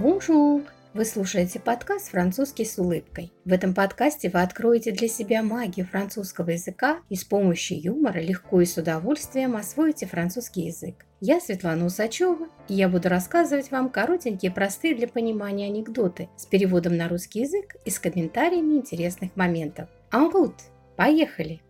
Bonjour! Вы слушаете подкаст «Французский с улыбкой». В этом подкасте вы откроете для себя магию французского языка и с помощью юмора легко и с удовольствием освоите французский язык. Я Светлана Усачева, и я буду рассказывать вам коротенькие, простые для понимания анекдоты с переводом на русский язык и с комментариями интересных моментов. En route! Поехали!